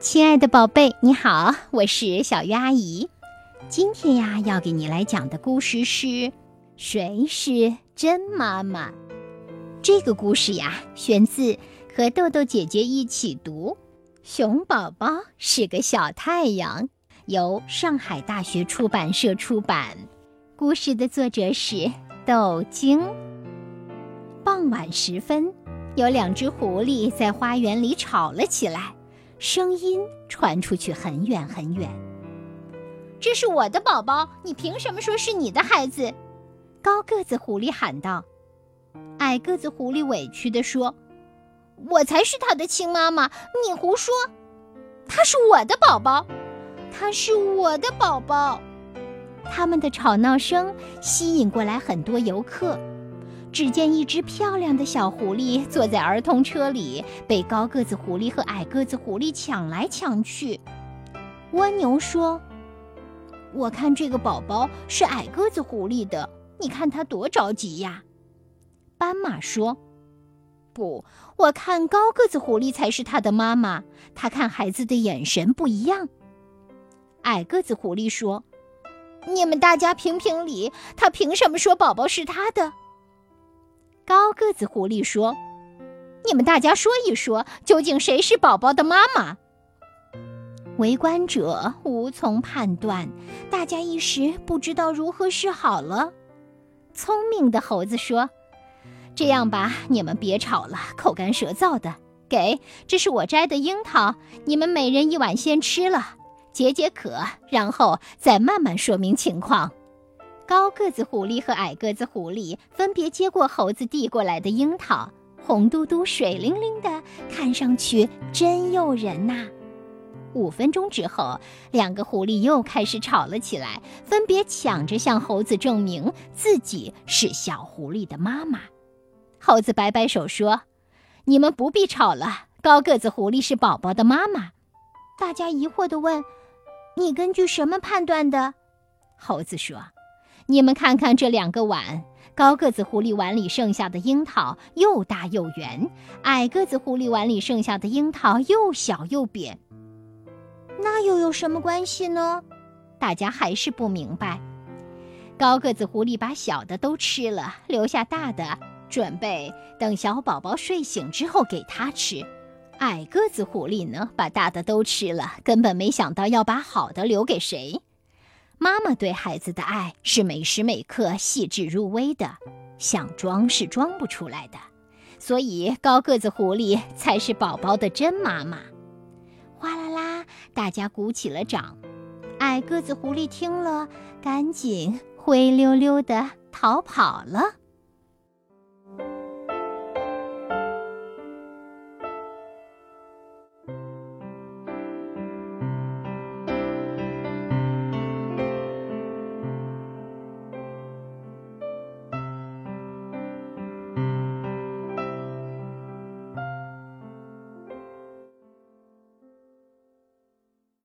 亲爱的宝贝，你好，我是小鱼阿姨。今天呀，要给你来讲的故事是《谁是真妈妈》。这个故事呀，选自和豆豆姐姐一起读《熊宝宝是个小太阳》，由上海大学出版社出版。故事的作者是豆晶。傍晚时分，有两只狐狸在花园里吵了起来。声音传出去很远很远。这是我的宝宝，你凭什么说是你的孩子？高个子狐狸喊道。矮个子狐狸委屈地说：“我才是他的亲妈妈，你胡说！他是我的宝宝，他是我的宝宝。”他们的吵闹声吸引过来很多游客。只见一只漂亮的小狐狸坐在儿童车里，被高个子狐狸和矮个子狐狸抢来抢去。蜗牛说：“我看这个宝宝是矮个子狐狸的，你看他多着急呀。”斑马说：“不，我看高个子狐狸才是他的妈妈，他看孩子的眼神不一样。”矮个子狐狸说：“你们大家评评理，他凭什么说宝宝是他的？”高个子狐狸说：“你们大家说一说，究竟谁是宝宝的妈妈？”围观者无从判断，大家一时不知道如何是好了。聪明的猴子说：“这样吧，你们别吵了，口干舌燥的。给，这是我摘的樱桃，你们每人一碗先吃了，解解渴，然后再慢慢说明情况。”高个子狐狸和矮个子狐狸分别接过猴子递过来的樱桃，红嘟嘟、水灵灵的，看上去真诱人呐。五分钟之后，两个狐狸又开始吵了起来，分别抢着向猴子证明自己是小狐狸的妈妈。猴子摆摆手说：“你们不必吵了，高个子狐狸是宝宝的妈妈。”大家疑惑地问：“你根据什么判断的？”猴子说。你们看看这两个碗，高个子狐狸碗里剩下的樱桃又大又圆，矮个子狐狸碗里剩下的樱桃又小又扁。那又有什么关系呢？大家还是不明白。高个子狐狸把小的都吃了，留下大的，准备等小宝宝睡醒之后给他吃。矮个子狐狸呢，把大的都吃了，根本没想到要把好的留给谁。妈妈对孩子的爱是每时每刻细致入微的，想装是装不出来的，所以高个子狐狸才是宝宝的真妈妈。哗啦啦，大家鼓起了掌。矮个子狐狸听了，赶紧灰溜溜地逃跑了。